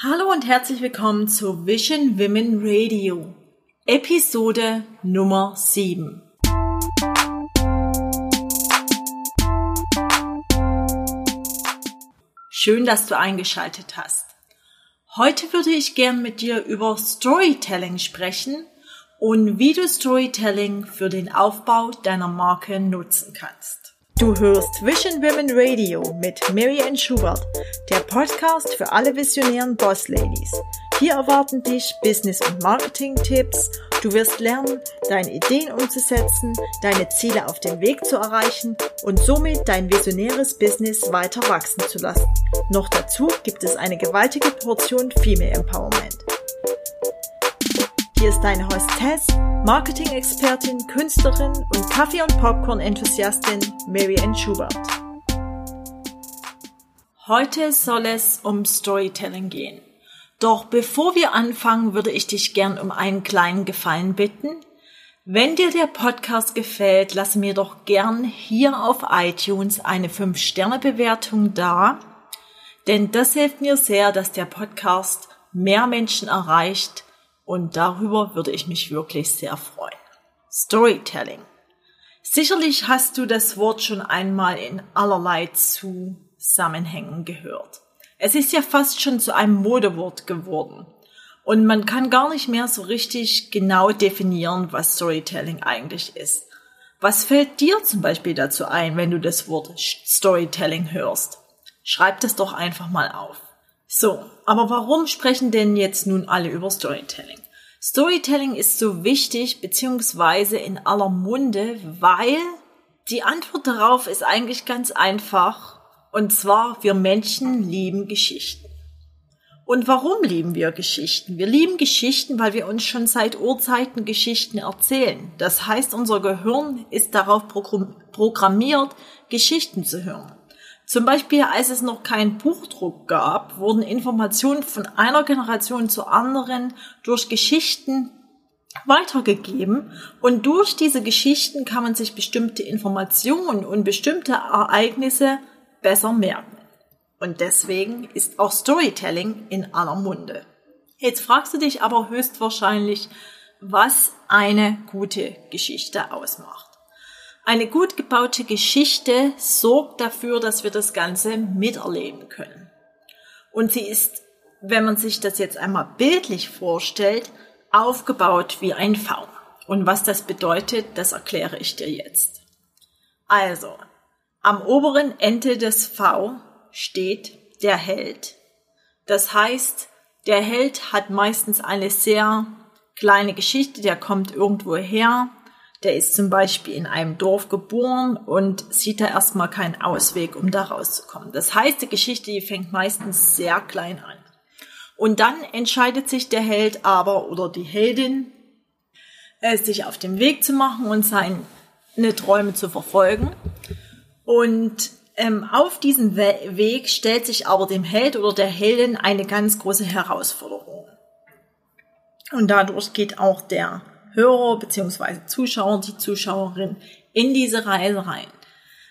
Hallo und herzlich willkommen zu Vision Women Radio, Episode Nummer 7. Schön, dass du eingeschaltet hast. Heute würde ich gern mit dir über Storytelling sprechen und wie du Storytelling für den Aufbau deiner Marke nutzen kannst. Du hörst Vision Women Radio mit Mary Ann Schubert, der Podcast für alle visionären Boss Ladies. Hier erwarten dich Business- und Marketing-Tipps. Du wirst lernen, deine Ideen umzusetzen, deine Ziele auf dem Weg zu erreichen und somit dein visionäres Business weiter wachsen zu lassen. Noch dazu gibt es eine gewaltige Portion Female Empowerment. Hier ist deine Hostess, Marketing-Expertin, Künstlerin und Kaffee- und Popcorn-Enthusiastin Mary Ann Schubert. Heute soll es um Storytelling gehen. Doch bevor wir anfangen, würde ich dich gern um einen kleinen Gefallen bitten. Wenn dir der Podcast gefällt, lass mir doch gern hier auf iTunes eine 5-Sterne-Bewertung da, denn das hilft mir sehr, dass der Podcast mehr Menschen erreicht und darüber würde ich mich wirklich sehr freuen. Storytelling. Sicherlich hast du das Wort schon einmal in allerlei Zusammenhängen gehört. Es ist ja fast schon zu einem Modewort geworden. Und man kann gar nicht mehr so richtig genau definieren, was Storytelling eigentlich ist. Was fällt dir zum Beispiel dazu ein, wenn du das Wort Storytelling hörst? Schreib das doch einfach mal auf. So, aber warum sprechen denn jetzt nun alle über Storytelling? Storytelling ist so wichtig beziehungsweise in aller Munde, weil die Antwort darauf ist eigentlich ganz einfach. Und zwar, wir Menschen lieben Geschichten. Und warum lieben wir Geschichten? Wir lieben Geschichten, weil wir uns schon seit Urzeiten Geschichten erzählen. Das heißt, unser Gehirn ist darauf programmiert, Geschichten zu hören. Zum Beispiel, als es noch keinen Buchdruck gab, wurden Informationen von einer Generation zur anderen durch Geschichten weitergegeben und durch diese Geschichten kann man sich bestimmte Informationen und bestimmte Ereignisse besser merken. Und deswegen ist auch Storytelling in aller Munde. Jetzt fragst du dich aber höchstwahrscheinlich, was eine gute Geschichte ausmacht. Eine gut gebaute Geschichte sorgt dafür, dass wir das Ganze miterleben können. Und sie ist, wenn man sich das jetzt einmal bildlich vorstellt, aufgebaut wie ein V. Und was das bedeutet, das erkläre ich dir jetzt. Also, am oberen Ende des V steht der Held. Das heißt, der Held hat meistens eine sehr kleine Geschichte, der kommt irgendwo her, der ist zum Beispiel in einem Dorf geboren und sieht da erstmal keinen Ausweg, um da rauszukommen. Das heißt, die Geschichte die fängt meistens sehr klein an. Und dann entscheidet sich der Held aber oder die Heldin, äh, sich auf den Weg zu machen und seine Träume zu verfolgen. Und ähm, auf diesem We Weg stellt sich aber dem Held oder der Heldin eine ganz große Herausforderung. Und dadurch geht auch der Hörer bzw. Zuschauer, die Zuschauerin in diese Reise rein.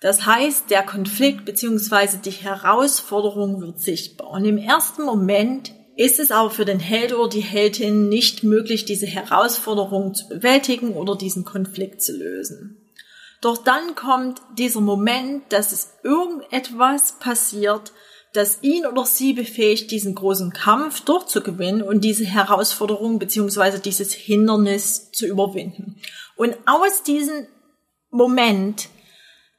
Das heißt, der Konflikt bzw. die Herausforderung wird sichtbar. Und im ersten Moment ist es aber für den Held oder die Heldin nicht möglich, diese Herausforderung zu bewältigen oder diesen Konflikt zu lösen. Doch dann kommt dieser Moment, dass es irgendetwas passiert, das ihn oder sie befähigt, diesen großen Kampf durchzugewinnen und diese Herausforderung beziehungsweise dieses Hindernis zu überwinden. Und aus diesem Moment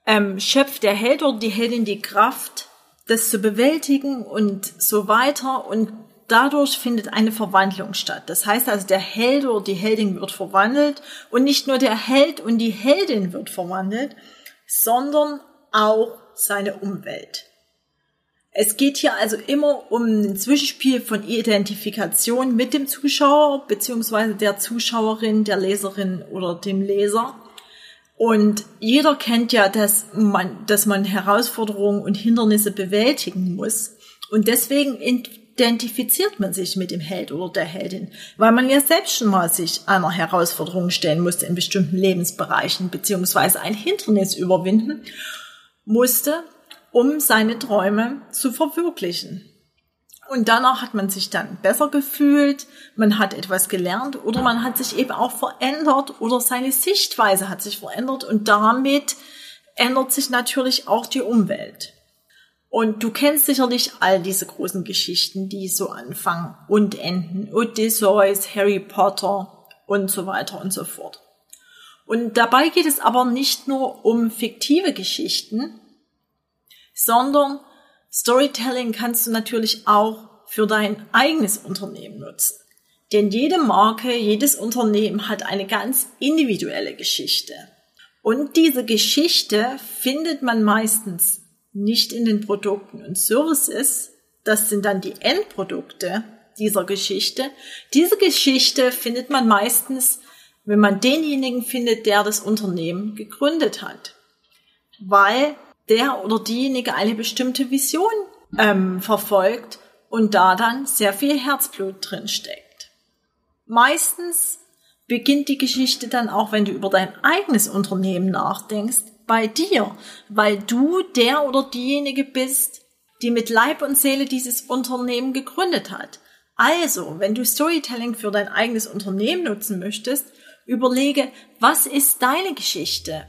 ähm, schöpft der Held oder die Heldin die Kraft, das zu bewältigen und so weiter und dadurch findet eine Verwandlung statt. Das heißt also, der Held oder die Heldin wird verwandelt und nicht nur der Held und die Heldin wird verwandelt, sondern auch seine Umwelt. Es geht hier also immer um ein Zwischenspiel von Identifikation mit dem Zuschauer beziehungsweise der Zuschauerin, der Leserin oder dem Leser. Und jeder kennt ja, dass man, dass man Herausforderungen und Hindernisse bewältigen muss. Und deswegen identifiziert man sich mit dem Held oder der Heldin, weil man ja selbst schon mal sich einer Herausforderung stellen musste in bestimmten Lebensbereichen beziehungsweise ein Hindernis überwinden musste um seine Träume zu verwirklichen. Und danach hat man sich dann besser gefühlt, man hat etwas gelernt oder man hat sich eben auch verändert oder seine Sichtweise hat sich verändert und damit ändert sich natürlich auch die Umwelt. Und du kennst sicherlich all diese großen Geschichten, die so anfangen und enden. Odysseus, Harry Potter und so weiter und so fort. Und dabei geht es aber nicht nur um fiktive Geschichten, sondern Storytelling kannst du natürlich auch für dein eigenes Unternehmen nutzen. Denn jede Marke, jedes Unternehmen hat eine ganz individuelle Geschichte. Und diese Geschichte findet man meistens nicht in den Produkten und Services. Das sind dann die Endprodukte dieser Geschichte. Diese Geschichte findet man meistens, wenn man denjenigen findet, der das Unternehmen gegründet hat. Weil der oder diejenige eine bestimmte Vision ähm, verfolgt und da dann sehr viel Herzblut drin steckt. Meistens beginnt die Geschichte dann auch, wenn du über dein eigenes Unternehmen nachdenkst, bei dir, weil du der oder diejenige bist, die mit Leib und Seele dieses Unternehmen gegründet hat. Also, wenn du Storytelling für dein eigenes Unternehmen nutzen möchtest, überlege, was ist deine Geschichte?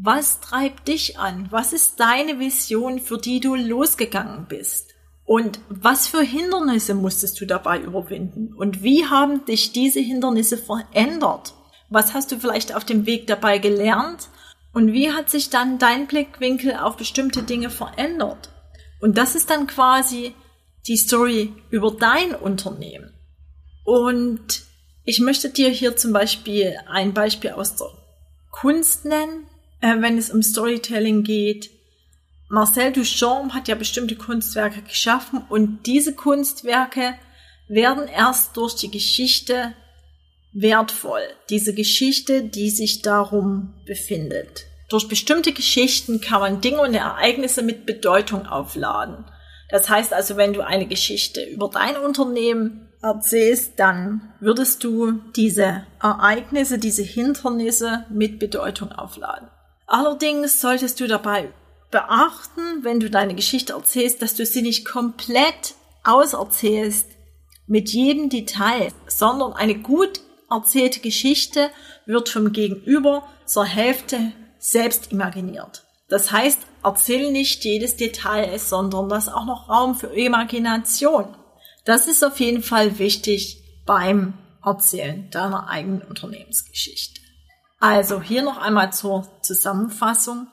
Was treibt dich an? Was ist deine Vision, für die du losgegangen bist? Und was für Hindernisse musstest du dabei überwinden? Und wie haben dich diese Hindernisse verändert? Was hast du vielleicht auf dem Weg dabei gelernt? Und wie hat sich dann dein Blickwinkel auf bestimmte Dinge verändert? Und das ist dann quasi die Story über dein Unternehmen. Und ich möchte dir hier zum Beispiel ein Beispiel aus der Kunst nennen äh, wenn es um Storytelling geht. Marcel Duchamp hat ja bestimmte Kunstwerke geschaffen und diese Kunstwerke werden erst durch die Geschichte wertvoll. Diese Geschichte, die sich darum befindet. Durch bestimmte Geschichten kann man Dinge und Ereignisse mit Bedeutung aufladen. Das heißt also, wenn du eine Geschichte über dein Unternehmen erzählst, dann würdest du diese Ereignisse, diese Hindernisse mit Bedeutung aufladen. Allerdings solltest du dabei beachten, wenn du deine Geschichte erzählst, dass du sie nicht komplett auserzählst mit jedem Detail, sondern eine gut erzählte Geschichte wird vom Gegenüber zur Hälfte selbst imaginiert. Das heißt, erzähl nicht jedes Detail, sondern lass auch noch Raum für Imagination. Das ist auf jeden Fall wichtig beim Erzählen deiner eigenen Unternehmensgeschichte. Also hier noch einmal zur Zusammenfassung.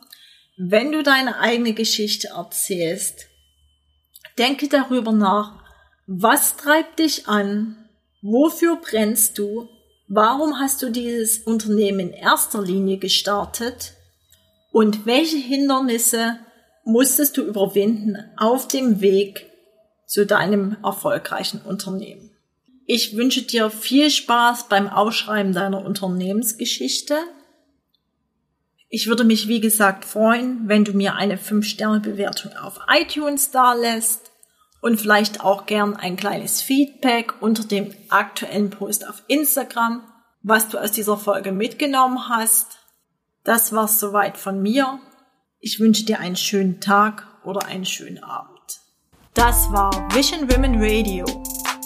Wenn du deine eigene Geschichte erzählst, denke darüber nach, was treibt dich an, wofür brennst du, warum hast du dieses Unternehmen in erster Linie gestartet und welche Hindernisse musstest du überwinden auf dem Weg zu deinem erfolgreichen Unternehmen. Ich wünsche dir viel Spaß beim Ausschreiben deiner Unternehmensgeschichte. Ich würde mich, wie gesagt, freuen, wenn du mir eine 5-Sterne-Bewertung auf iTunes dalässt und vielleicht auch gern ein kleines Feedback unter dem aktuellen Post auf Instagram, was du aus dieser Folge mitgenommen hast. Das war's soweit von mir. Ich wünsche dir einen schönen Tag oder einen schönen Abend. Das war Vision Women Radio.